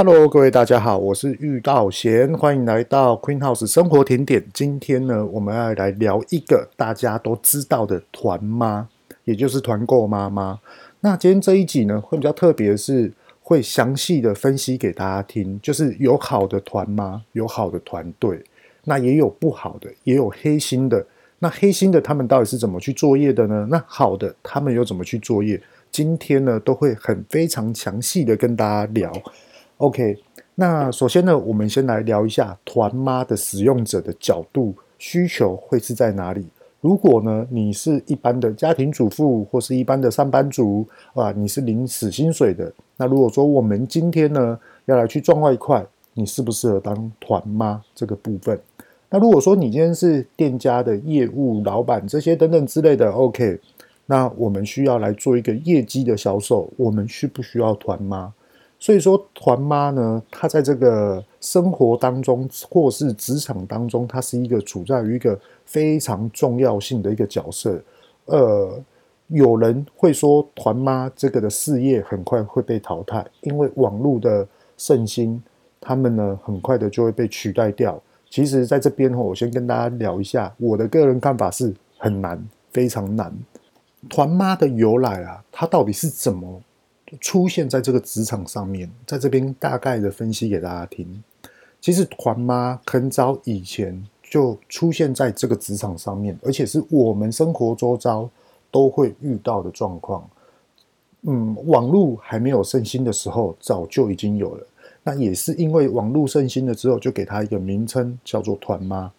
Hello，各位大家好，我是玉道贤，欢迎来到 Queen House 生活甜点。今天呢，我们要来聊一个大家都知道的团妈，也就是团购妈妈。那今天这一集呢，会比较特别的是，会详细的分析给大家听，就是有好的团妈，有好的团队，那也有不好的，也有黑心的。那黑心的他们到底是怎么去作业的呢？那好的他们又怎么去作业？今天呢，都会很非常详细的跟大家聊。OK，那首先呢，我们先来聊一下团妈的使用者的角度需求会是在哪里？如果呢，你是一般的家庭主妇或是一般的上班族啊，你是领死薪水的，那如果说我们今天呢要来去赚外快，你适不适合当团妈这个部分？那如果说你今天是店家的业务老板这些等等之类的，OK，那我们需要来做一个业绩的销售，我们需不需要团妈？所以说，团妈呢，她在这个生活当中，或是职场当中，她是一个处在于一个非常重要性的一个角色。呃，有人会说，团妈这个的事业很快会被淘汰，因为网络的盛行，他们呢很快的就会被取代掉。其实，在这边我先跟大家聊一下，我的个人看法是很难，非常难。团妈的由来啊，它到底是怎么？出现在这个职场上面，在这边大概的分析给大家听。其实团妈很早以前就出现在这个职场上面，而且是我们生活周遭都会遇到的状况。嗯，网络还没有盛行的时候，早就已经有了。那也是因为网络盛行了之后，就给它一个名称叫做团妈。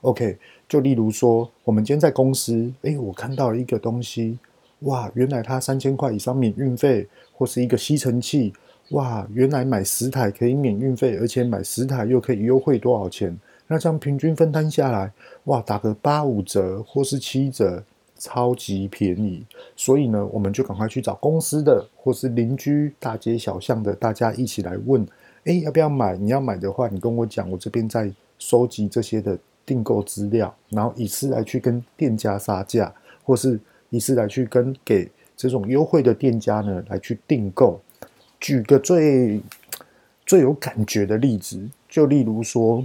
OK，就例如说，我们今天在公司，诶，我看到了一个东西。哇，原来它三千块以上免运费，或是一个吸尘器。哇，原来买十台可以免运费，而且买十台又可以优惠多少钱？那这样平均分摊下来，哇，打个八五折或是七折，超级便宜。所以呢，我们就赶快去找公司的，或是邻居、大街小巷的，大家一起来问：哎，要不要买？你要买的话，你跟我讲，我这边在收集这些的订购资料，然后以此来去跟店家杀价，或是。你是来去跟给这种优惠的店家呢，来去订购。举个最最有感觉的例子，就例如说，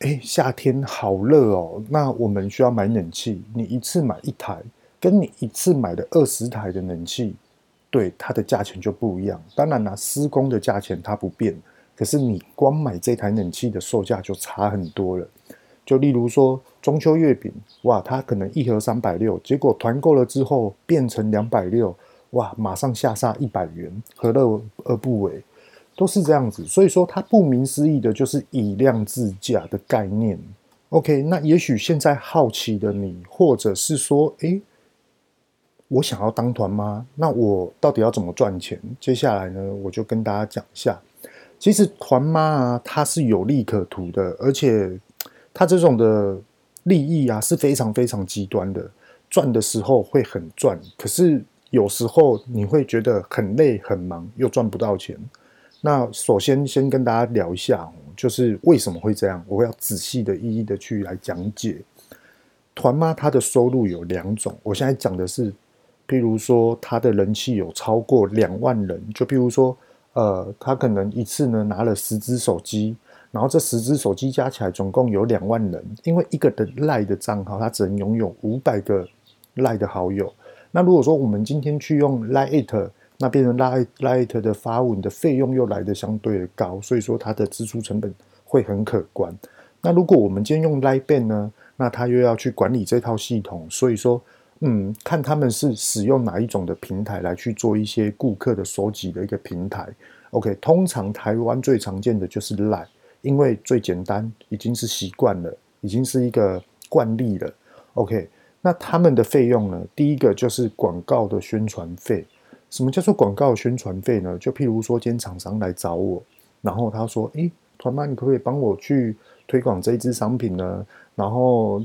哎，夏天好热哦，那我们需要买冷气。你一次买一台，跟你一次买的二十台的冷气，对它的价钱就不一样。当然啦，施工的价钱它不变，可是你光买这台冷气的售价就差很多了。就例如说中秋月饼，哇，它可能一盒三百六，结果团购了之后变成两百六，哇，马上下杀一百元，何乐而不为？都是这样子，所以说它顾名思义的就是以量制价的概念。OK，那也许现在好奇的你，或者是说，诶，我想要当团妈，那我到底要怎么赚钱？接下来呢，我就跟大家讲一下，其实团妈啊，它是有利可图的，而且。他这种的利益啊是非常非常极端的，赚的时候会很赚，可是有时候你会觉得很累很忙，又赚不到钱。那首先先跟大家聊一下，就是为什么会这样，我要仔细的一一的去来讲解。团妈她的收入有两种，我现在讲的是，譬如说他的人气有超过两万人，就譬如说，呃，他可能一次呢拿了十支手机。然后这十只手机加起来总共有两万人，因为一个的赖的账号，它只能拥有五百个赖的好友。那如果说我们今天去用 Line@ 那变成 Line Lite 的发文的费用又来得相对的高，所以说它的支出成本会很可观。那如果我们今天用 Line Bank 呢，那它又要去管理这套系统，所以说，嗯，看他们是使用哪一种的平台来去做一些顾客的收集的一个平台。OK，通常台湾最常见的就是 Line。因为最简单，已经是习惯了，已经是一个惯例了。OK，那他们的费用呢？第一个就是广告的宣传费。什么叫做广告宣传费呢？就譬如说，今天厂商来找我，然后他说：“诶，团妈，你可不可以帮我去推广这一支商品呢？然后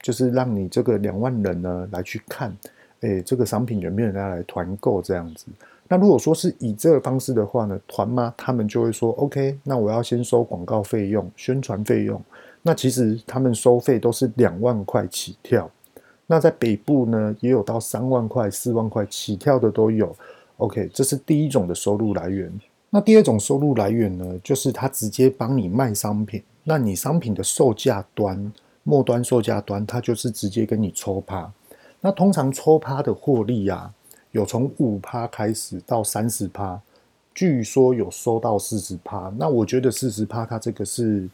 就是让你这个两万人呢来去看，诶，这个商品有没有人来团购这样子？”那如果说是以这个方式的话呢，团妈他们就会说，OK，那我要先收广告费用、宣传费用。那其实他们收费都是两万块起跳。那在北部呢，也有到三万块、四万块起跳的都有。OK，这是第一种的收入来源。那第二种收入来源呢，就是他直接帮你卖商品，那你商品的售价端、末端售价端，他就是直接跟你抽趴。那通常抽趴的获利啊，有从五趴开始到三十趴，据说有收到四十趴。那我觉得四十趴，它这个是。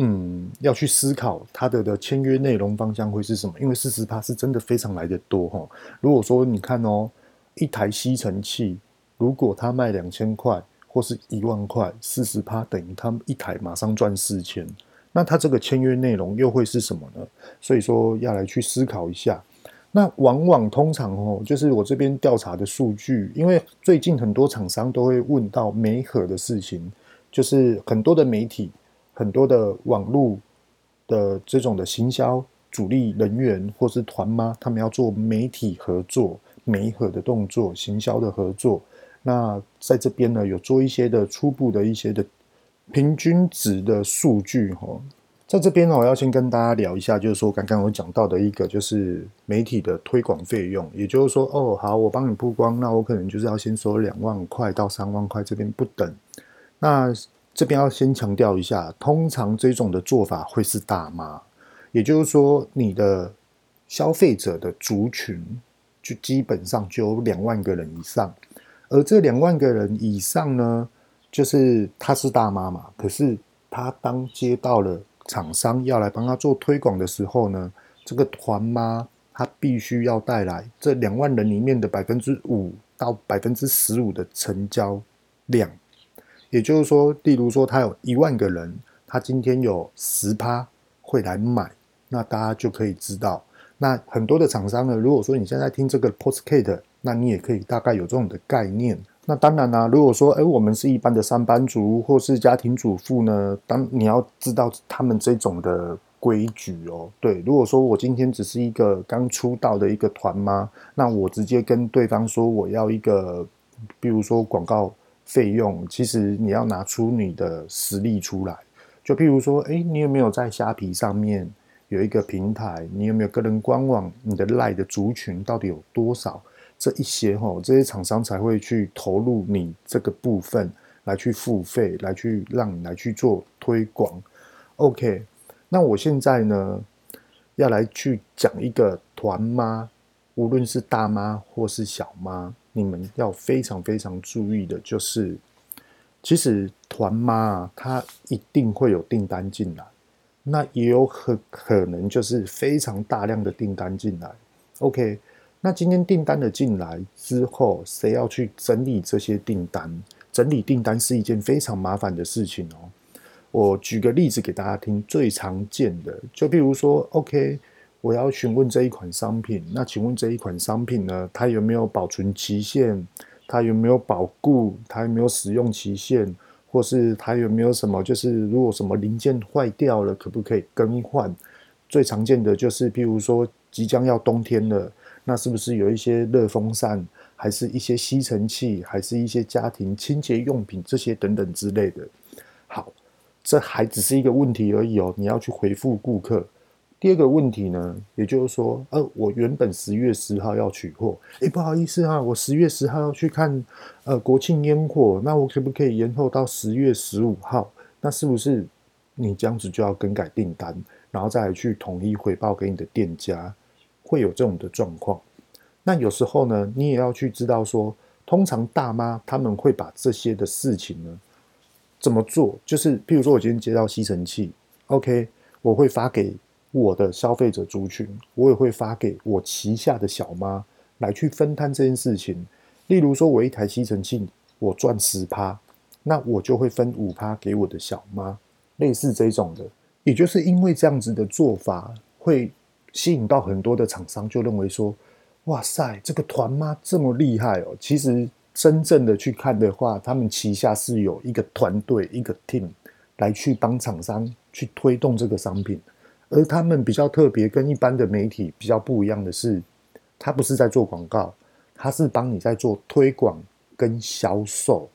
嗯，要去思考它的的签约内容方向会是什么？因为四十趴是真的非常来的多哈。如果说你看哦，一台吸尘器，如果它卖两千块或是一万块，四十趴等于他们一台马上赚四千，那它这个签约内容又会是什么呢？所以说要来去思考一下。那往往通常哦，就是我这边调查的数据，因为最近很多厂商都会问到媒合的事情，就是很多的媒体。很多的网络的这种的行销主力人员或是团妈，他们要做媒体合作、媒合的动作、行销的合作。那在这边呢，有做一些的初步的一些的平均值的数据哈。在这边呢，我要先跟大家聊一下，就是说刚刚我讲到的一个就是媒体的推广费用，也就是说，哦，好，我帮你曝光，那我可能就是要先收两万块到三万块，这边不等。那这边要先强调一下，通常这种的做法会是大妈，也就是说，你的消费者的族群就基本上就有两万个人以上，而这两万个人以上呢，就是他是大妈嘛，可是他当接到了厂商要来帮他做推广的时候呢，这个团妈他必须要带来这两万人里面的百分之五到百分之十五的成交量。也就是说，例如说，他有一万个人，他今天有十趴会来买，那大家就可以知道，那很多的厂商呢，如果说你现在听这个 postcat，那你也可以大概有这种的概念。那当然啦、如果说，哎，我们是一般的上班族或是家庭主妇呢，当你要知道他们这种的规矩哦。对，如果说我今天只是一个刚出道的一个团妈，那我直接跟对方说我要一个，比如说广告。费用其实你要拿出你的实力出来，就譬如说，诶，你有没有在虾皮上面有一个平台？你有没有个人官网？你的赖的族群到底有多少？这一些吼，这些厂商才会去投入你这个部分来去付费，来去让你来去做推广。OK，那我现在呢要来去讲一个团妈，无论是大妈或是小妈。你们要非常非常注意的，就是其实团妈啊，她一定会有订单进来，那也有很可能就是非常大量的订单进来。OK，那今天订单的进来之后，谁要去整理这些订单？整理订单是一件非常麻烦的事情哦。我举个例子给大家听，最常见的，就比如说，OK。我要询问这一款商品，那请问这一款商品呢？它有没有保存期限？它有没有保固？它有没有使用期限？或是它有没有什么？就是如果什么零件坏掉了，可不可以更换？最常见的就是，譬如说即将要冬天了，那是不是有一些热风扇，还是一些吸尘器，还是一些家庭清洁用品这些等等之类的？好，这还只是一个问题而已哦，你要去回复顾客。第二个问题呢，也就是说，呃，我原本十月十号要取货，诶，不好意思啊，我十月十号要去看，呃，国庆烟火，那我可不可以延后到十月十五号？那是不是你这样子就要更改订单，然后再去统一回报给你的店家？会有这种的状况。那有时候呢，你也要去知道说，通常大妈他们会把这些的事情呢，怎么做？就是譬如说我今天接到吸尘器，OK，我会发给。我的消费者族群，我也会发给我旗下的小妈来去分摊这件事情。例如说，我一台吸尘器，我赚十趴，那我就会分五趴给我的小妈，类似这种的。也就是因为这样子的做法，会吸引到很多的厂商，就认为说，哇塞，这个团妈这么厉害哦。其实真正的去看的话，他们旗下是有一个团队，一个 team 来去帮厂商去推动这个商品。而他们比较特别，跟一般的媒体比较不一样的是，他不是在做广告，他是帮你在做推广跟销售。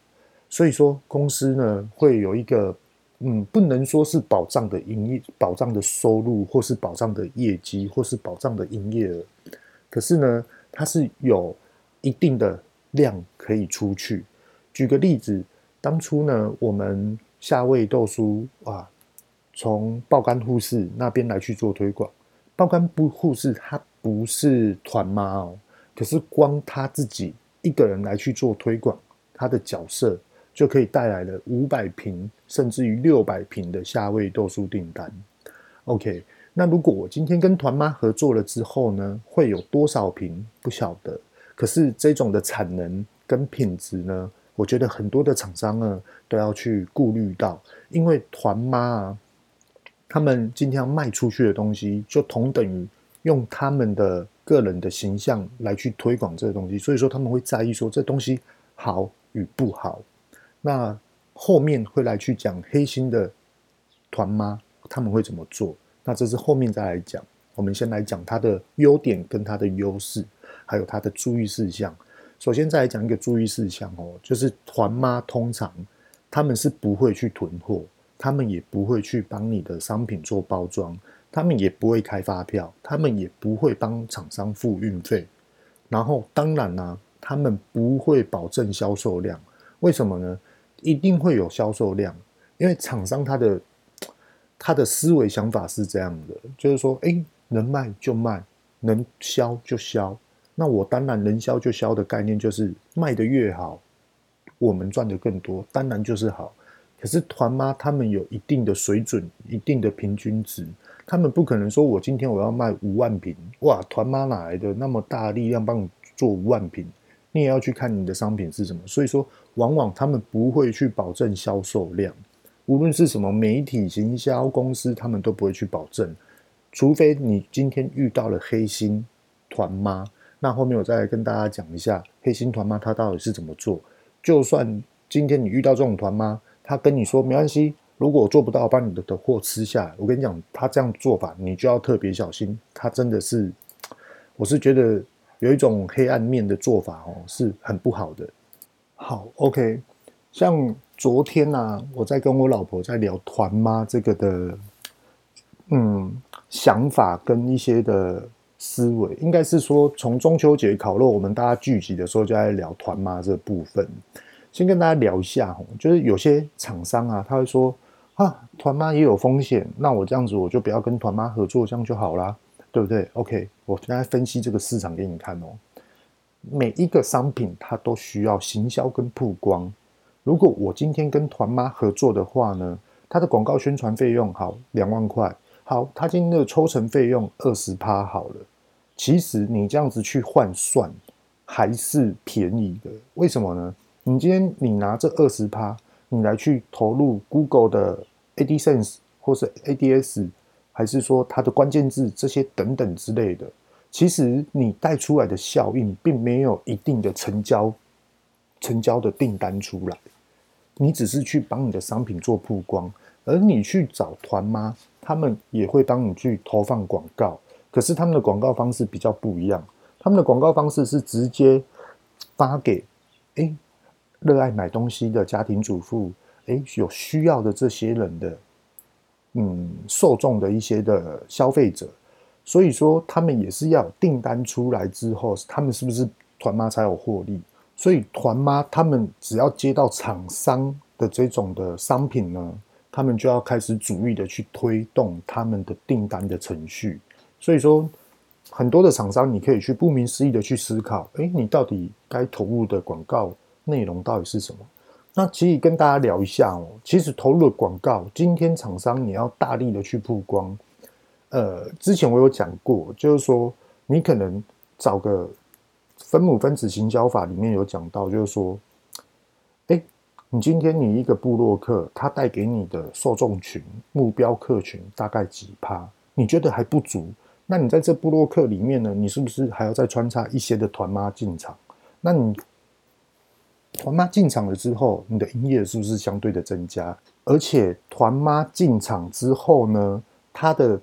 所以说，公司呢会有一个，嗯，不能说是保障的营业、保障的收入，或是保障的业绩，或是保障的营业额。可是呢，它是有一定的量可以出去。举个例子，当初呢，我们夏味豆酥啊，从爆肝护士那边来去做推广。爆肝不护士他不是团妈哦，可是光他自己一个人来去做推广，他的角色就可以带来了五百瓶甚至于六百瓶的夏味豆酥订单。OK，那如果我今天跟团妈合作了之后呢，会有多少瓶不晓得。可是这种的产能跟品质呢，我觉得很多的厂商呢都要去顾虑到，因为团妈啊，他们今天要卖出去的东西，就同等于用他们的个人的形象来去推广这个东西，所以说他们会在意说这东西好与不好。那后面会来去讲黑心的团妈他们会怎么做？那这是后面再来讲，我们先来讲它的优点跟它的优势，还有它的注意事项。首先，再来讲一个注意事项哦，就是团妈通常他们是不会去囤货，他们也不会去帮你的商品做包装，他们也不会开发票，他们也不会帮厂商付运费。然后，当然啦、他们不会保证销售量。为什么呢？一定会有销售量，因为厂商他的他的思维想法是这样的，就是说，哎，能卖就卖，能销就销。那我当然能销就销的概念就是卖得越好，我们赚得更多，当然就是好。可是团妈他们有一定的水准，一定的平均值，他们不可能说我今天我要卖五万瓶，哇，团妈哪来的那么大力量帮你做五万瓶？你也要去看你的商品是什么。所以说，往往他们不会去保证销售量，无论是什么媒体行销公司，他们都不会去保证，除非你今天遇到了黑心团妈。那后面我再来跟大家讲一下黑心团妈他到底是怎么做。就算今天你遇到这种团妈，他跟你说没关系，如果我做不到，把你的的货吃下来。我跟你讲，他这样做法你就要特别小心。他真的是，我是觉得有一种黑暗面的做法哦，是很不好的。好，OK，像昨天呢、啊，我在跟我老婆在聊团妈这个的，嗯，想法跟一些的。思维应该是说，从中秋节烤肉，我们大家聚集的时候就在聊团妈这部分。先跟大家聊一下哦，就是有些厂商啊，他会说啊，团妈也有风险，那我这样子我就不要跟团妈合作，这样就好啦，对不对？OK，我现在分析这个市场给你看哦。每一个商品它都需要行销跟曝光。如果我今天跟团妈合作的话呢，它的广告宣传费用好两万块，好，它今天的抽成费用二十趴好了。其实你这样子去换算还是便宜的，为什么呢？你今天你拿这二十趴，你来去投入 Google 的 AdSense 或是 ADS，还是说它的关键字这些等等之类的，其实你带出来的效应并没有一定的成交成交的订单出来，你只是去帮你的商品做曝光，而你去找团妈，他们也会帮你去投放广告。可是他们的广告方式比较不一样，他们的广告方式是直接发给哎热爱买东西的家庭主妇，哎有需要的这些人的嗯受众的一些的消费者，所以说他们也是要订单出来之后，他们是不是团妈才有获利？所以团妈他们只要接到厂商的这种的商品呢，他们就要开始主力的去推动他们的订单的程序。所以说，很多的厂商，你可以去不明思义的去思考，诶，你到底该投入的广告内容到底是什么？那其实跟大家聊一下哦，其实投入的广告，今天厂商你要大力的去曝光。呃，之前我有讲过，就是说你可能找个分母分子行销法里面有讲到，就是说，诶，你今天你一个部落客，他带给你的受众群目标客群大概几趴？你觉得还不足？那你在这部落客里面呢？你是不是还要再穿插一些的团妈进场？那你团妈进场了之后，你的营业是不是相对的增加？而且团妈进场之后呢，它的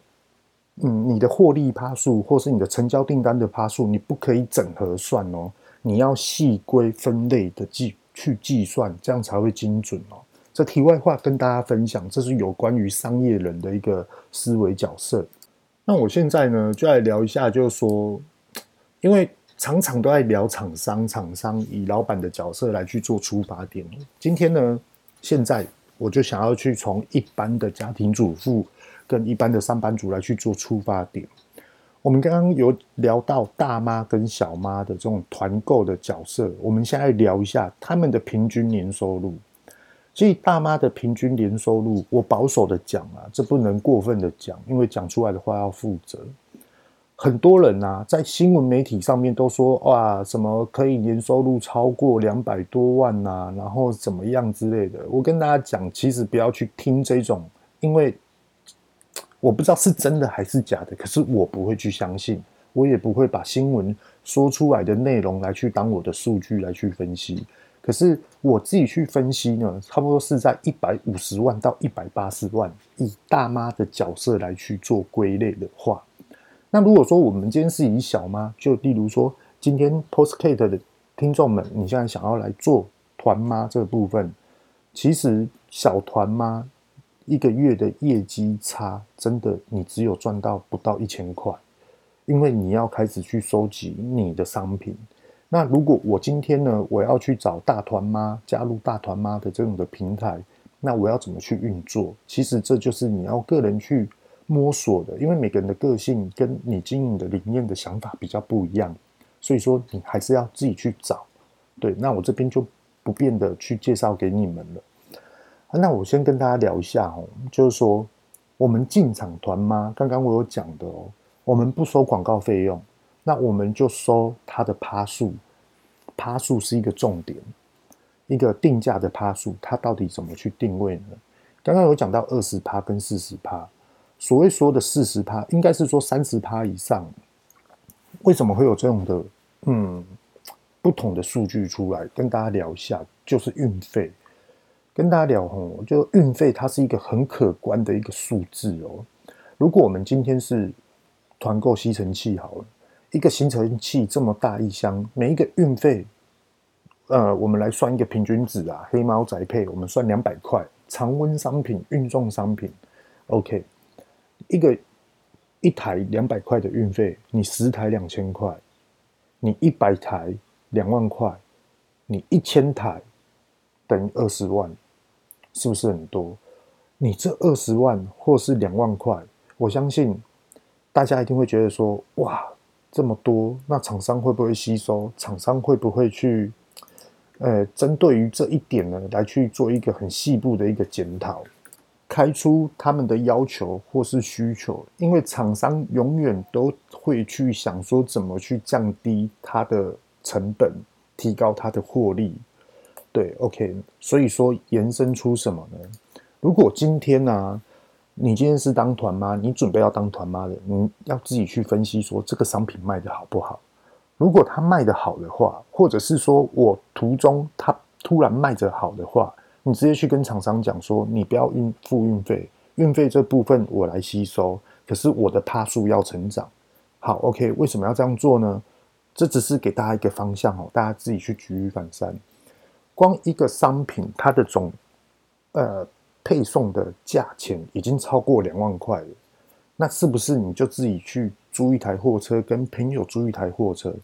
嗯，你的获利趴数或是你的成交订单的趴数，你不可以整合算哦，你要细归分类的计去计算，这样才会精准哦。这题外话跟大家分享，这是有关于商业人的一个思维角色。那我现在呢，就来聊一下，就是说，因为常常都在聊厂商，厂商以老板的角色来去做出发点。今天呢，现在我就想要去从一般的家庭主妇跟一般的上班族来去做出发点。我们刚刚有聊到大妈跟小妈的这种团购的角色，我们现在聊一下他们的平均年收入。所以大妈的平均年收入，我保守的讲啊，这不能过分的讲，因为讲出来的话要负责。很多人啊，在新闻媒体上面都说哇，什么可以年收入超过两百多万呐、啊，然后怎么样之类的。我跟大家讲，其实不要去听这种，因为。我不知道是真的还是假的，可是我不会去相信，我也不会把新闻说出来的内容来去当我的数据来去分析。可是我自己去分析呢，差不多是在一百五十万到一百八十万，以大妈的角色来去做归类的话，那如果说我们今天是以小吗，就例如说今天 Podcast 的听众们，你现在想要来做团妈这个部分，其实小团妈。一个月的业绩差，真的你只有赚到不到一千块，因为你要开始去收集你的商品。那如果我今天呢，我要去找大团妈加入大团妈的这种的平台，那我要怎么去运作？其实这就是你要个人去摸索的，因为每个人的个性跟你经营的理念的想法比较不一样，所以说你还是要自己去找。对，那我这边就不便的去介绍给你们了。那我先跟大家聊一下哦，就是说我们进场团吗，刚刚我有讲的哦，我们不收广告费用，那我们就收它的趴数，趴数是一个重点，一个定价的趴数，它到底怎么去定位呢？刚刚有讲到二十趴跟四十趴，所谓说的四十趴，应该是说三十趴以上，为什么会有这样的嗯不同的数据出来？跟大家聊一下，就是运费。跟大家聊吼，就运费它是一个很可观的一个数字哦。如果我们今天是团购吸尘器好了，一个吸尘器这么大一箱，每一个运费，呃，我们来算一个平均值啊。黑猫宅配我们算两百块，常温商品、运送商品，OK，一个一台两百块的运费，你十台两千块，你一百台两万块，你一千台等于二十万。是不是很多？你这二十万或是两万块，我相信大家一定会觉得说：哇，这么多，那厂商会不会吸收？厂商会不会去？呃，针对于这一点呢，来去做一个很细部的一个检讨，开出他们的要求或是需求。因为厂商永远都会去想说，怎么去降低它的成本，提高它的获利。对，OK，所以说延伸出什么呢？如果今天呢、你今天是当团妈，你准备要当团妈的，你要自己去分析说这个商品卖得好不好。如果它卖得好的话，或者是说我途中它突然卖得好的话，你直接去跟厂商讲说，你不要运付运费，运费这部分我来吸收，可是我的趴数要成长。好，OK，为什么要这样做呢？这只是给大家一个方向哦，大家自己去举一反三。光一个商品，它的总呃配送的价钱已经超过两万块了，那是不是你就自己去租一台货车，跟朋友租一台货车？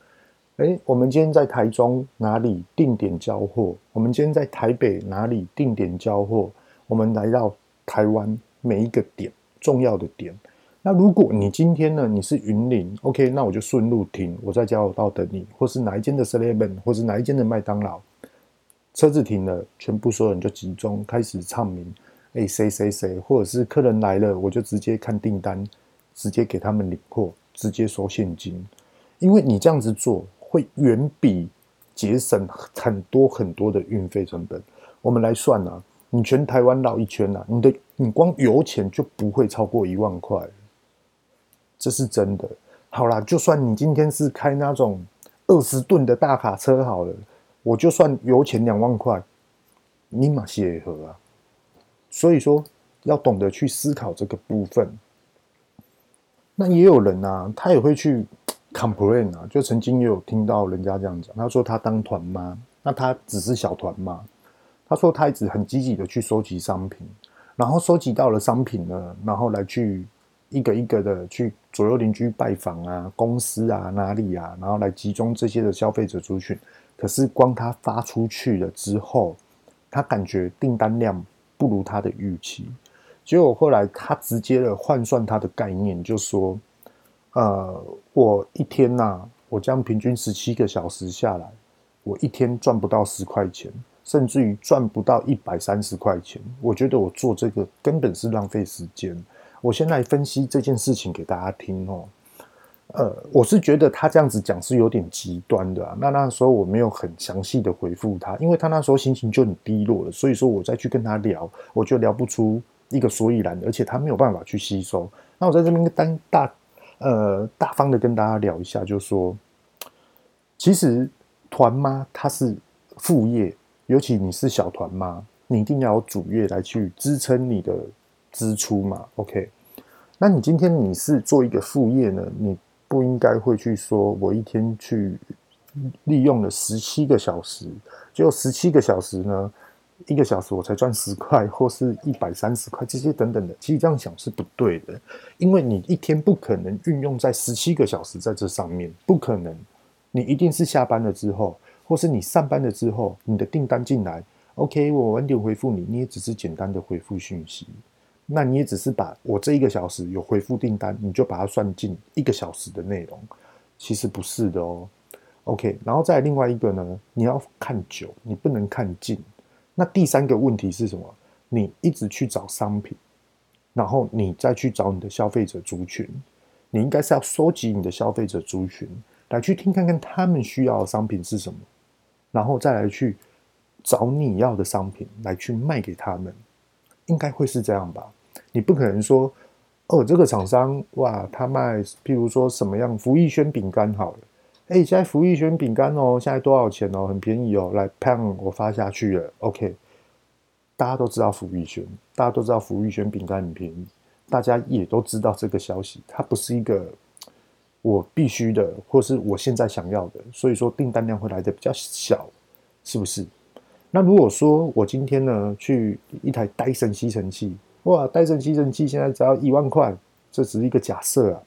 诶，我们今天在台中哪里定点交货？我们今天在台北哪里定点交货？我们来到台湾每一个点重要的点。那如果你今天呢，你是云林，OK，那我就顺路停，我在交流道等你，或是哪一间的 Seven，或是哪一间的麦当劳。车子停了，全部所有人就集中开始唱名。哎，谁谁谁，或者是客人来了，我就直接看订单，直接给他们领货，直接收现金。因为你这样子做，会远比节省很多很多的运费成本。我们来算啊，你全台湾绕一圈啊，你的你光油钱就不会超过一万块，这是真的。好啦，就算你今天是开那种二十吨的大卡车好了。我就算油钱两万块，你嘛是会合啊。所以说要懂得去思考这个部分。那也有人啊，他也会去 complain 啊，就曾经也有听到人家这样讲，他说他当团妈，那他只是小团妈。他说他一直很积极的去收集商品，然后收集到了商品呢，然后来去一个一个的去左右邻居拜访啊，公司啊哪里啊，然后来集中这些的消费者族群。可是光他发出去了之后，他感觉订单量不如他的预期，结果后来他直接的换算他的概念，就说：呃，我一天呐、我将平均十七个小时下来，我一天赚不到十块钱，甚至于赚不到一百三十块钱。我觉得我做这个根本是浪费时间。我先来分析这件事情给大家听哦。呃，我是觉得他这样子讲是有点极端的啊。那那时候我没有很详细的回复他，因为他那时候心情就很低落了，所以说我再去跟他聊，我就聊不出一个所以然，而且他没有办法去吸收。那我在这边单大呃大方的跟大家聊一下，就说其实团妈她是副业，尤其你是小团妈，你一定要有主业来去支撑你的支出嘛。OK，那你今天你是做一个副业呢，你。不应该会去说，我一天去利用了十七个小时，就十七个小时呢，一个小时我才赚十块，或是一百三十块，这些等等的，其实这样想是不对的，因为你一天不可能运用在十七个小时在这上面，不可能，你一定是下班了之后，或是你上班了之后，你的订单进来，OK，我晚点回复你，你也只是简单的回复讯息。那你也只是把我这一个小时有回复订单，你就把它算进一个小时的内容，其实不是的哦。OK，然后再另外一个呢，你要看久，你不能看近。那第三个问题是什么？你一直去找商品，然后你再去找你的消费者族群，你应该是要收集你的消费者族群，来去听看看他们需要的商品是什么，然后再来去找你要的商品来去卖给他们，应该会是这样吧。你不可能说，哦，这个厂商哇，他卖，譬如说什么样福益轩饼干好了，哎，现在福玉轩饼干哦，现在多少钱哦，很便宜哦，来，砰，我发下去了，OK，大家都知道福玉轩，大家都知道福玉轩饼干很便宜，大家也都知道这个消息，它不是一个我必须的，或是我现在想要的，所以说订单量会来的比较小，是不是？那如果说我今天呢，去一台戴森吸尘器。哇，戴森吸尘器现在只要一万块，这只是一个假设啊。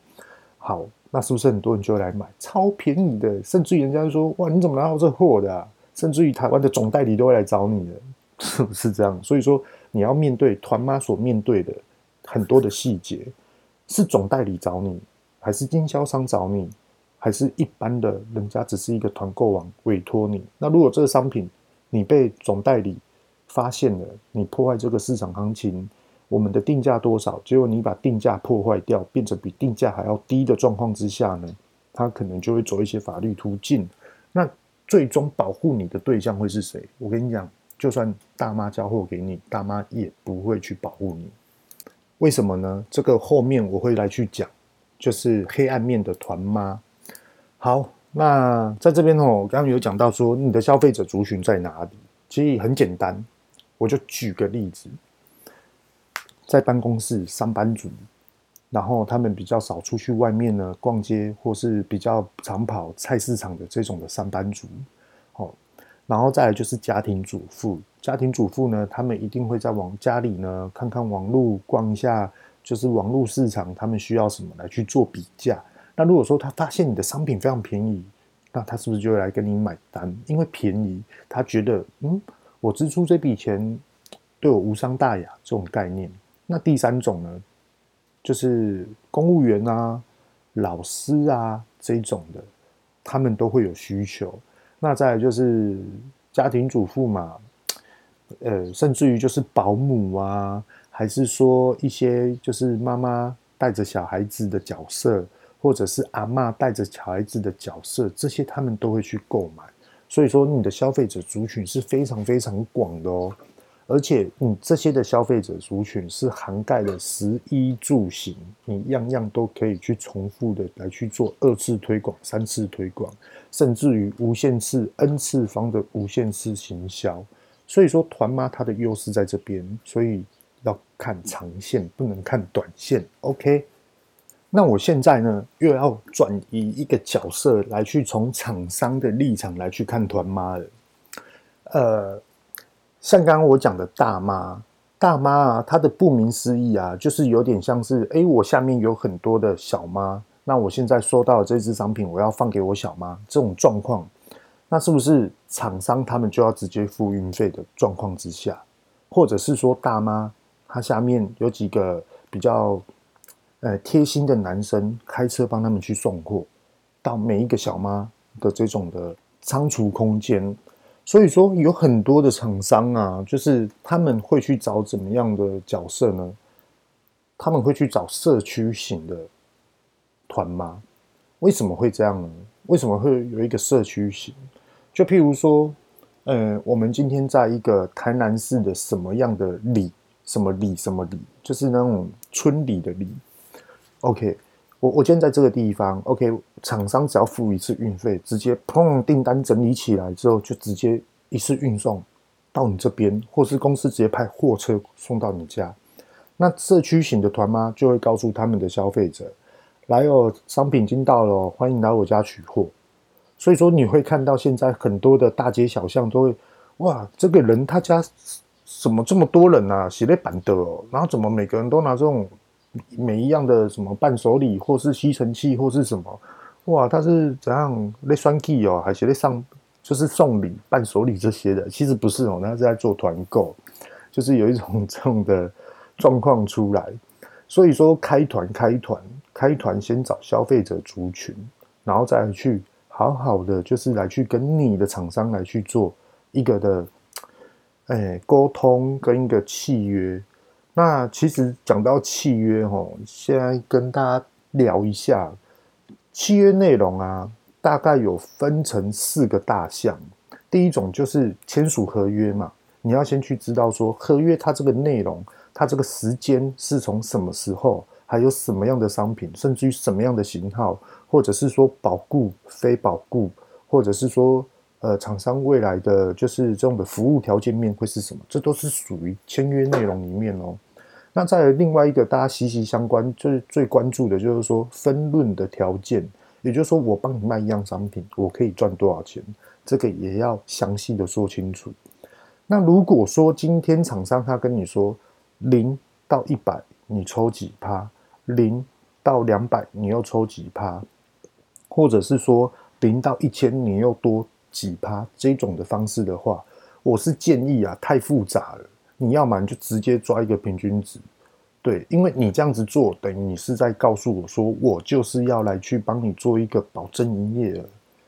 好，那是不是很多人就会来买？超便宜的，甚至于人家就说：哇，你怎么拿到这货的啊？甚至于台湾的总代理都会来找你的，是不是这样？所以说，你要面对团妈所面对的很多的细节，是总代理找你，还是经销商找你，还是一般的人家只是一个团购网委托你？那如果这个商品你被总代理发现了，你破坏这个市场行情。我们的定价多少？结果你把定价破坏掉，变成比定价还要低的状况之下呢，他可能就会走一些法律途径。那最终保护你的对象会是谁？我跟你讲，就算大妈交货给你，大妈也不会去保护你。为什么呢？这个后面我会来去讲，就是黑暗面的团妈。好，那在这边呢，我刚刚有讲到说，你的消费者族群在哪里？其实很简单，我就举个例子。在办公室上班族，然后他们比较少出去外面呢逛街，或是比较常跑菜市场的这种的上班族，哦，然后再来就是家庭主妇。家庭主妇呢，他们一定会在网家里呢看看网络，逛一下，就是网络市场，他们需要什么来去做比价。那如果说他发现你的商品非常便宜，那他是不是就会来跟你买单？因为便宜，他觉得嗯，我支出这笔钱对我无伤大雅，这种概念。那第三种呢，就是公务员啊、老师啊这一种的，他们都会有需求。那再来就是家庭主妇嘛，呃，甚至于就是保姆啊，还是说一些就是妈妈带着小孩子的角色，或者是阿嬷带着小孩子的角色，这些他们都会去购买。所以说，你的消费者族群是非常非常广的哦。而且你这些的消费者族群是涵盖了食衣住行，你样样都可以去重复的来去做二次推广、三次推广，甚至于无限次、n 次方的无限次行销。所以说，团妈它的优势在这边，所以要看长线，不能看短线。OK，那我现在呢又要转移一个角色来去从厂商的立场来去看团妈了，呃。像刚刚我讲的大妈，大妈啊，她的顾名思义啊，就是有点像是，哎，我下面有很多的小妈，那我现在收到这支商品，我要放给我小妈，这种状况，那是不是厂商他们就要直接付运费的状况之下，或者是说大妈她下面有几个比较呃贴心的男生开车帮他们去送货到每一个小妈的这种的仓储空间？所以说有很多的厂商啊，就是他们会去找怎么样的角色呢？他们会去找社区型的团吗。为什么会这样呢？为什么会有一个社区型？就譬如说，呃，我们今天在一个台南市的什么样的里，什么里，什么里，就是那种村里的里。OK，我我今天在这个地方，OK，厂商只要付一次运费，直接砰，订单整理起来之后，就直接一次运送到你这边，或是公司直接派货车送到你家。那社区型的团妈就会告诉他们的消费者，来哦，商品已经到了，欢迎来我家取货。所以说你会看到现在很多的大街小巷都会，哇，这个人他家怎么这么多人啊？写了板的哦，然后怎么每个人都拿这种每一样的什么伴手礼，或是吸尘器，或是什么？哇，他是怎样来双 key 哦，还写在上就是送礼、伴手礼这些的？其实不是哦，他是在做团购，就是有一种这种的状况出来。所以说开团、开团、开团，先找消费者族群，然后再去。好好的，就是来去跟你的厂商来去做一个的，哎，沟通跟一个契约。那其实讲到契约哦，现在跟大家聊一下契约内容啊，大概有分成四个大项。第一种就是签署合约嘛，你要先去知道说合约它这个内容，它这个时间是从什么时候。还有什么样的商品，甚至于什么样的型号，或者是说保固、非保固，或者是说呃厂商未来的就是这种的服务条件面会是什么？这都是属于签约内容里面哦。那在另外一个大家息息相关，就是最关注的就是说分润的条件，也就是说我帮你卖一样商品，我可以赚多少钱，这个也要详细的说清楚。那如果说今天厂商他跟你说零到一百，你抽几趴？零到两百，你又抽几趴？或者是说零到一千，你又多几趴？这种的方式的话，我是建议啊，太复杂了。你要么你就直接抓一个平均值，对，因为你这样子做，等于你是在告诉我说，我就是要来去帮你做一个保证营业额。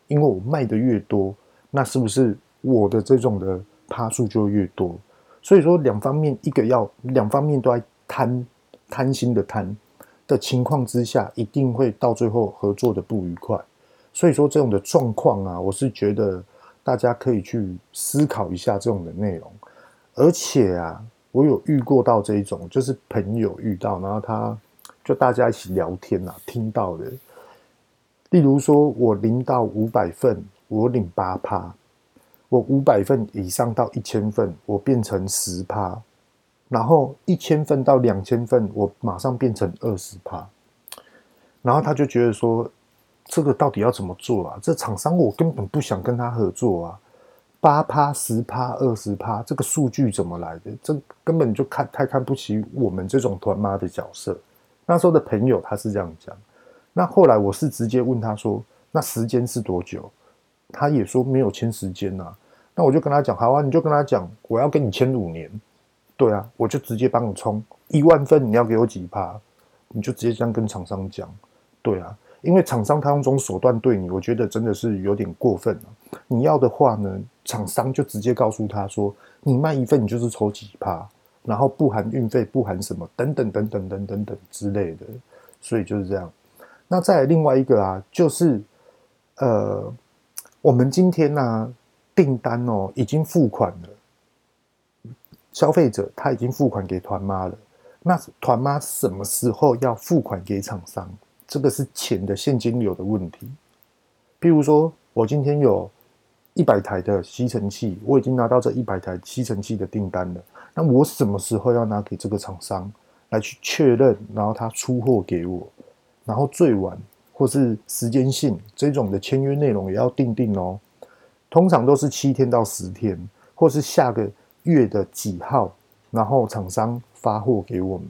因为我卖的越多，那是不是我的这种的趴数就越多？所以说两方面，一个要两方面都在贪贪心的贪。的情况之下，一定会到最后合作的不愉快。所以说这种的状况啊，我是觉得大家可以去思考一下这种的内容。而且啊，我有遇过到这一种，就是朋友遇到，然后他就大家一起聊天啊，听到的。例如说，我零到五百份，我领八趴；我五百份以上到一千份，我变成十趴。然后一千份到两千份，我马上变成二十趴，然后他就觉得说，这个到底要怎么做啊？这厂商我根本不想跟他合作啊，八趴、十趴、二十趴，这个数据怎么来的？这根本就看太看不起我们这种团妈的角色。那时候的朋友他是这样讲，那后来我是直接问他说，那时间是多久？他也说没有签时间呐。那我就跟他讲，好啊，你就跟他讲，我要跟你签五年。对啊，我就直接帮你冲一万份，你要给我几趴？你就直接这样跟厂商讲。对啊，因为厂商他用这种手段对你，我觉得真的是有点过分了。你要的话呢，厂商就直接告诉他说，你卖一份你就是抽几趴，然后不含运费，不含什么等等等等等等等之类的。所以就是这样。那再来另外一个啊，就是呃，我们今天呢、啊、订单哦已经付款了。消费者他已经付款给团妈了，那团妈什么时候要付款给厂商？这个是钱的现金流的问题。譬如说，我今天有一百台的吸尘器，我已经拿到这一百台吸尘器的订单了，那我什么时候要拿给这个厂商来去确认，然后他出货给我，然后最晚或是时间性这种的签约内容也要定定哦。通常都是七天到十天，或是下个。月的几号，然后厂商发货给我们，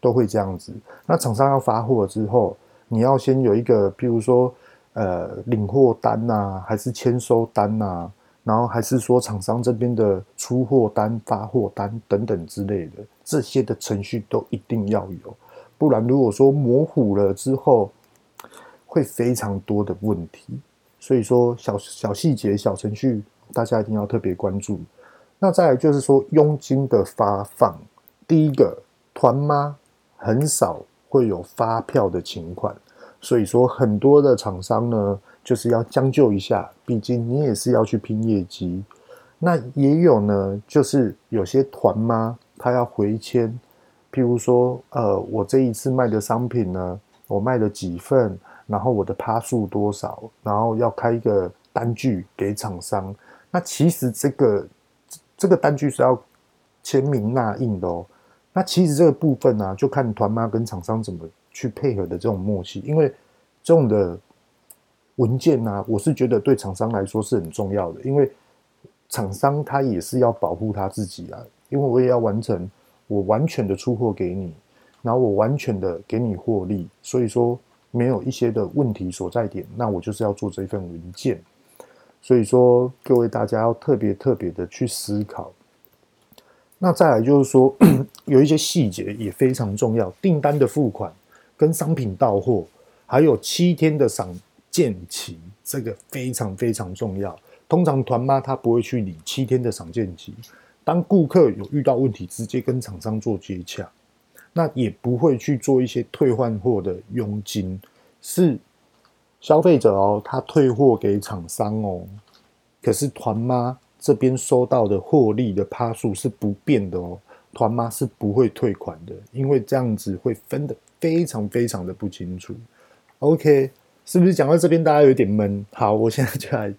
都会这样子。那厂商要发货之后，你要先有一个，比如说，呃领货单呐、啊，还是签收单呐、然后还是说厂商这边的出货单、发货单等等之类的，这些的程序都一定要有，不然如果说模糊了之后，会非常多的问题。所以说小小细节、小程序，大家一定要特别关注。那再来就是说佣金的发放，第一个团妈很少会有发票的情况，所以说很多的厂商呢，就是要将就一下，毕竟你也是要去拼业绩。那也有呢，就是有些团妈他要回签，譬如说，呃，我这一次卖的商品呢，我卖了几份。然后我的趴数多少，然后要开一个单据给厂商。那其实这个这个单据是要签名捺印的哦。那其实这个部分呢、就看团妈跟厂商怎么去配合的这种默契。因为这种的文件呢、我是觉得对厂商来说是很重要的，因为厂商他也是要保护他自己啊。因为我也要完成我完全的出货给你，然后我完全的给你获利，所以说。没有一些的问题所在点，那我就是要做这份文件。所以说，各位大家要特别特别的去思考。那再来就是说，有一些细节也非常重要，订单的付款跟商品到货，还有七天的赏件期，这个非常非常重要。通常团妈她不会去理七天的赏件期，当顾客有遇到问题，直接跟厂商做接洽。那也不会去做一些退换货的佣金，是消费者哦，他退货给厂商哦，可是团妈这边收到的获利的趴数是不变的哦，团妈是不会退款的，因为这样子会分得非常非常的不清楚。OK，是不是讲到这边大家有点闷？好，我现在就来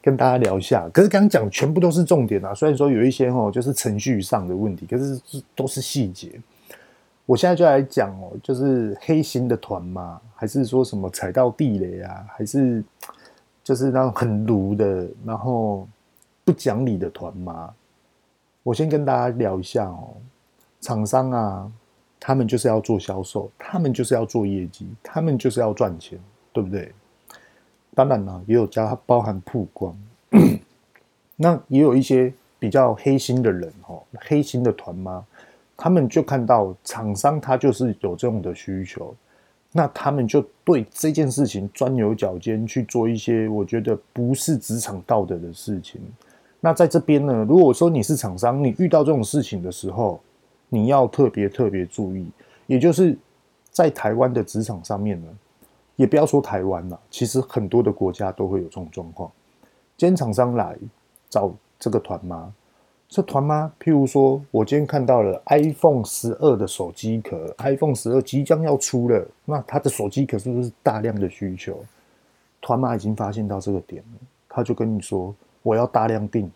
跟大家聊一下。可是刚刚讲全部都是重点啊，虽然说有一些哦，就是程序上的问题，可是都是细节。我现在就来讲哦，就是黑心的团妈，还是说什么踩到地雷啊，还是就是那种很卢的，然后不讲理的团妈。我先跟大家聊一下哦，厂商啊，他们就是要做销售，他们就是要做业绩，他们就是要赚钱，对不对？当然呢，也有加包含曝光，那也有一些比较黑心的人哦，黑心的团妈。他们就看到厂商他就是有这种的需求，那他们就对这件事情钻牛角尖去做一些我觉得不是职场道德的事情。那在这边呢，如果说你是厂商，你遇到这种事情的时候，你要特别特别注意。也就是在台湾的职场上面呢，也不要说台湾了，其实很多的国家都会有这种状况。今天厂商来找这个团妈。这团妈，譬如说，我今天看到了 iPhone 十二的手机壳，iPhone 十二即将要出了，那它的手机壳是不是大量的需求？团妈已经发现到这个点了，他就跟你说，我要大量订。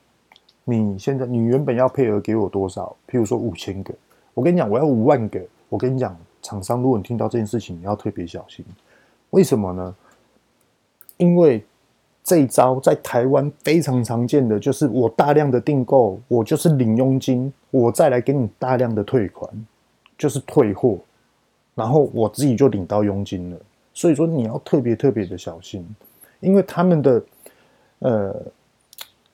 你现在你原本要配额给我多少？譬如说五千个，我跟你讲，我要五万个。我跟你讲，厂商，如果你听到这件事情，你要特别小心。为什么呢？因为。这一招在台湾非常常见的，就是我大量的订购，我就是领佣金，我再来给你大量的退款，就是退货，然后我自己就领到佣金了。所以说你要特别特别的小心，因为他们的，呃，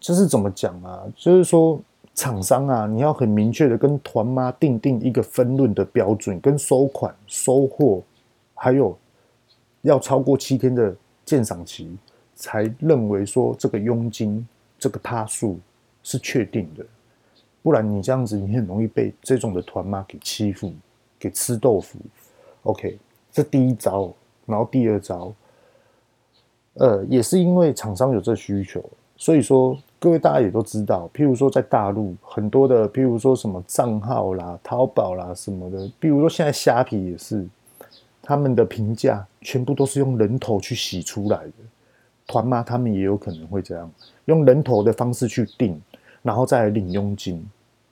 就是怎么讲啊？就是说厂商啊，你要很明确的跟团妈订定一个分润的标准，跟收款、收货，还有要超过七天的鉴赏期。才认为说这个佣金这个他数是确定的，不然你这样子你很容易被这种的团妈给欺负，给吃豆腐。OK，这第一招，然后第二招，呃，也是因为厂商有这需求，所以说各位大家也都知道，譬如说在大陆很多的，譬如说什么账号啦、淘宝啦什么的，譬如说现在虾皮也是，他们的评价全部都是用人头去洗出来的。团妈他们也有可能会这样，用人头的方式去订，然后再领佣金，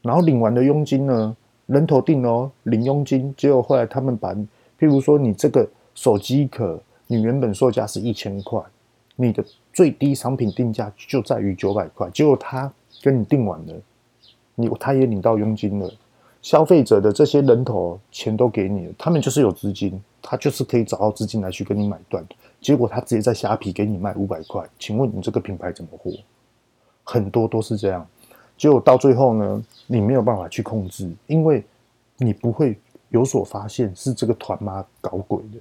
然后领完的佣金呢，人头订哦，领佣金，结果后来他们把，譬如说你这个手机壳，你原本售价是一千块，你的最低商品定价就在于九百块，结果他跟你定完了，你他也领到佣金了，消费者的这些人头钱都给你了，他们就是有资金，他就是可以找到资金来去跟你买断。结果他直接在虾皮给你卖五百块，请问你这个品牌怎么活？很多都是这样，结果到最后呢，你没有办法去控制，因为你不会有所发现是这个团妈搞鬼的，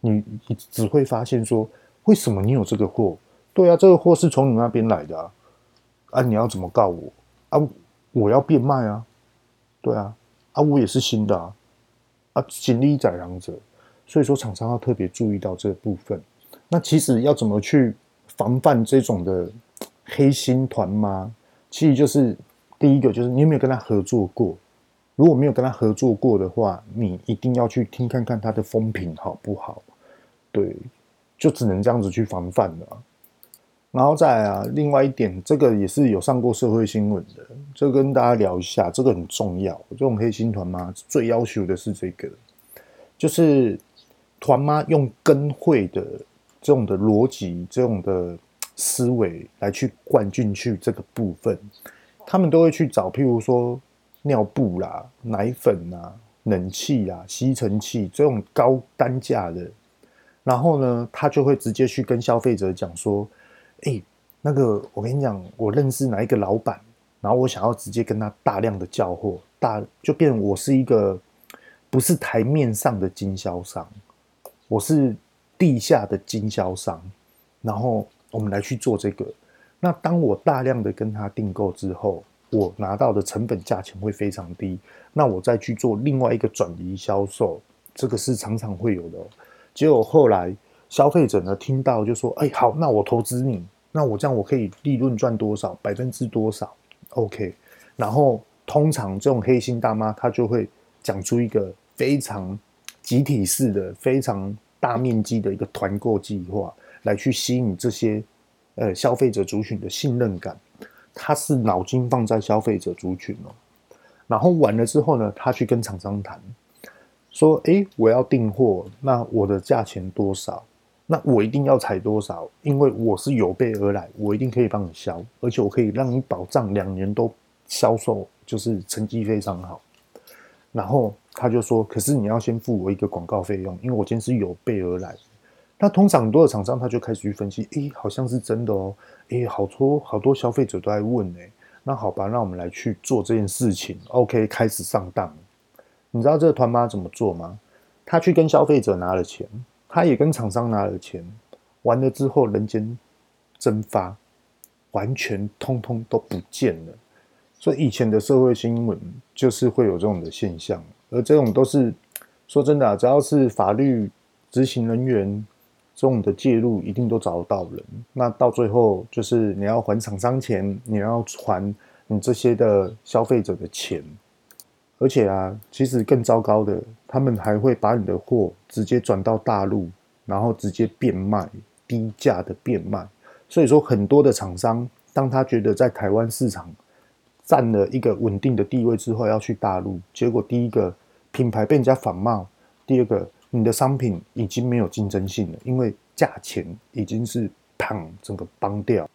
你你只会发现说，为什么你有这个货？对啊，这个货是从你那边来的啊，啊，你要怎么告我啊？我要变卖啊，对啊，啊，我也是新的啊，啊，行李载粮者，所以说厂商要特别注意到这个部分。那其实要怎么去防范这种的黑心团吗？其实就是第一个，就是你有没有跟他合作过？如果没有跟他合作过的话，你一定要去听看看他的风评好不好？对，就只能这样子去防范了。然后再啊，另外一点，这个也是有上过社会新闻的，就跟大家聊一下，这个很重要。这种黑心团妈最要求的是这个，就是团妈用跟会的这种的逻辑、这种的思维来去灌进去这个部分，他们都会去找，譬如说尿布啦、奶粉啊、冷气啊、吸尘器这种高单价的，然后呢，他就会直接去跟消费者讲说。哎、那个，我跟你讲，我认识哪一个老板，然后我想要直接跟他大量的交货，大就变我是一个不是台面上的经销商，我是地下的经销商，然后我们来去做这个。那当我大量的跟他订购之后，我拿到的成本价钱会非常低，那我再去做另外一个转移销售，这个是常常会有的。结果后来。消费者呢，听到就说：“哎、好，那我投资你，那我这样我可以利润赚多少，百分之多少？OK。然后通常这种黑心大妈，她就会讲出一个非常集体式的、非常大面积的一个团购计划，来去吸引这些呃消费者族群的信任感。他是脑筋放在消费者族群哦。然后完了之后呢，他去跟厂商谈，说：哎、欸，我要订货，那我的价钱多少？”那我一定要采多少？因为我是有备而来，我一定可以帮你销，而且我可以让你保障两年都销售，就是成绩非常好。然后他就说：“可是你要先付我一个广告费用，因为我今天是有备而来。”那通常很多的厂商他就开始去分析：“诶，好像是真的哦，诶，好多好多消费者都在问诶，那好吧，那我们来去做这件事情。OK，开始上当。你知道这个团妈怎么做吗？他去跟消费者拿了钱。他也跟厂商拿了钱，完了之后人间蒸发，完全通通都不见了。所以以前的社会新闻就是会有这种的现象，而这种都是说真的，只要是法律执行人员这种的介入，一定都找得到人。那到最后就是你要还厂商钱，你要还你这些的消费者的钱。而且啊，其实更糟糕的，他们还会把你的货直接转到大陆，然后直接变卖，低价的变卖。所以说，很多的厂商，当他觉得在台湾市场占了一个稳定的地位之后，要去大陆，结果第一个品牌被人家仿冒，第二个你的商品已经没有竞争性了，因为价钱已经是砰整个崩掉。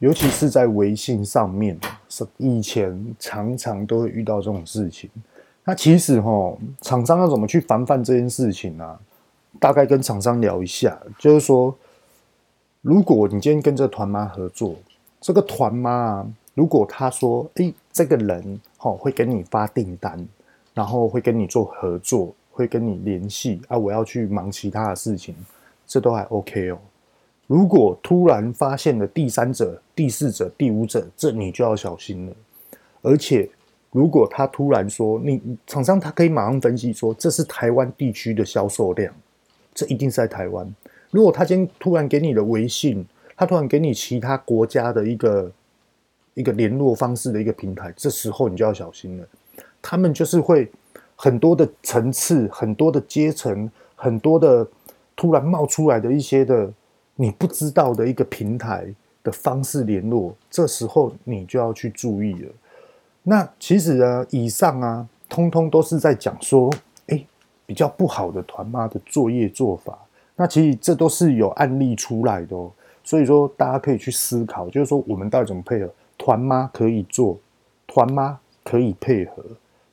尤其是在微信上面，以前常常都会遇到这种事情。那其实哈，厂商要怎么去防范这件事情呢、啊？大概跟厂商聊一下，就是说，如果你今天跟这团妈合作，这个团妈啊，如果他说，哎，这个人哈会给你发订单，然后会跟你做合作，会跟你联系啊，我要去忙其他的事情，这都还 OK 哦。如果突然发现了第三者、第四者、第五者，这你就要小心了。而且，如果他突然说你厂商，他可以马上分析说这是台湾地区的销售量，这一定是在台湾。如果他今天突然给你的微信，他突然给你其他国家的一个一个联络方式的一个平台，这时候你就要小心了。他们就是会很多的层次、很多的阶层、很多的突然冒出来的一些的。你不知道的一个平台的方式联络，这时候你就要去注意了。那其实呢，以上啊，通通都是在讲说，哎，比较不好的团妈的作业做法。那其实这都是有案例出来的哦。所以说，大家可以去思考，就是说，我们到底怎么配合？团妈可以做，团妈可以配合，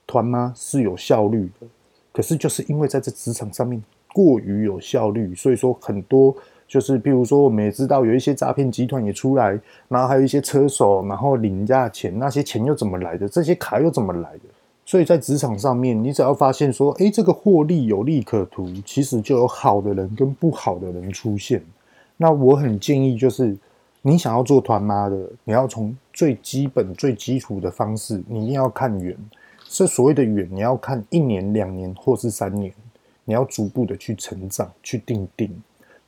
团妈是有效率的。可是就是因为在这职场上面过于有效率，所以说很多。就是譬如说，我们也知道有一些诈骗集团也出来，然后还有一些车手，然后领人家的钱，那些钱又怎么来的？这些卡又怎么来的？所以在职场上面，你只要发现说，诶，这个获利有利可图，其实就有好的人跟不好的人出现。那我很建议，就是你想要做团妈的，你要从最基本、最基础的方式，你一定要看远。是所谓的远，你要看一年、两年或是三年，你要逐步的去成长、去定定。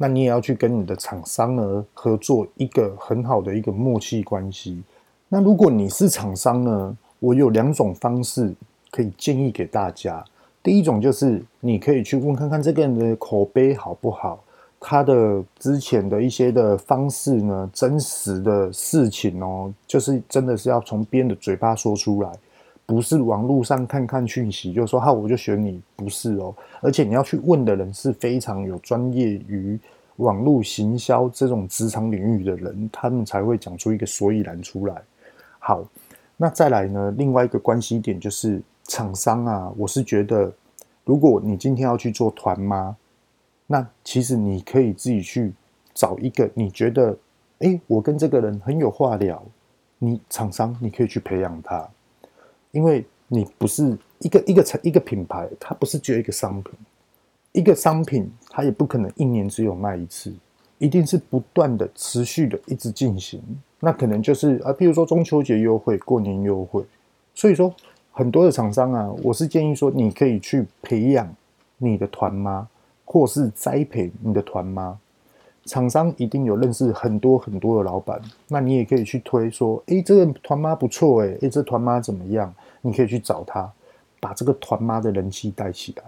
那你也要去跟你的厂商呢合作一个很好的一个默契关系。那如果你是厂商呢，我有两种方式。可以建议给大家，第一种就是你可以去问看看这个人的口碑好不好，他的之前的一些的方式呢，真实的事情哦，就是真的是要从别人的嘴巴说出来，不是网络上看看讯息就说好我就选你，不是哦，而且你要去问的人是非常有专业于网络行销这种职场领域的人，他们才会讲出一个所以然出来。好，那再来呢，另外一个关系点就是。厂商啊，我是觉得，如果你今天要去做团妈，那其实你可以自己去找一个你觉得，哎，我跟这个人很有话聊，你厂商你可以去培养他，因为你不是一个一个成一个品牌，它不是只有一个商品，一个商品它也不可能一年只有卖一次，一定是不断的持续的一直进行，那可能就是啊，比如说中秋节优惠、过年优惠，所以说。很多的厂商啊，我是建议说，你可以去培养你的团妈，或是栽培你的团妈。厂商一定有认识很多很多的老板，那你也可以去推说，诶，这个团妈不错，诶，诶，这团妈怎么样？你可以去找他，把这个团妈的人气带起来。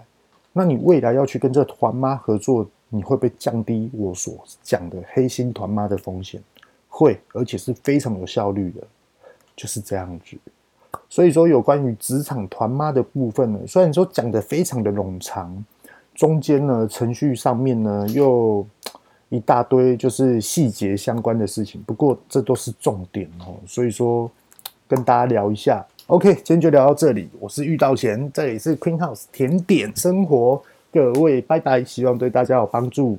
那你未来要去跟这团妈合作，你会不会降低我所讲的黑心团妈的风险？会，而且是非常有效率的，就是这样子。所以说，有关于职场团妈的部分呢，虽然说讲得非常的冗长，中间呢程序上面呢又一大堆就是细节相关的事情，不过这都是重点哦。所以说跟大家聊一下，OK，今天就聊到这里。我是遇到贤，这里是 Queen House 甜点生活，各位拜拜，希望对大家有帮助。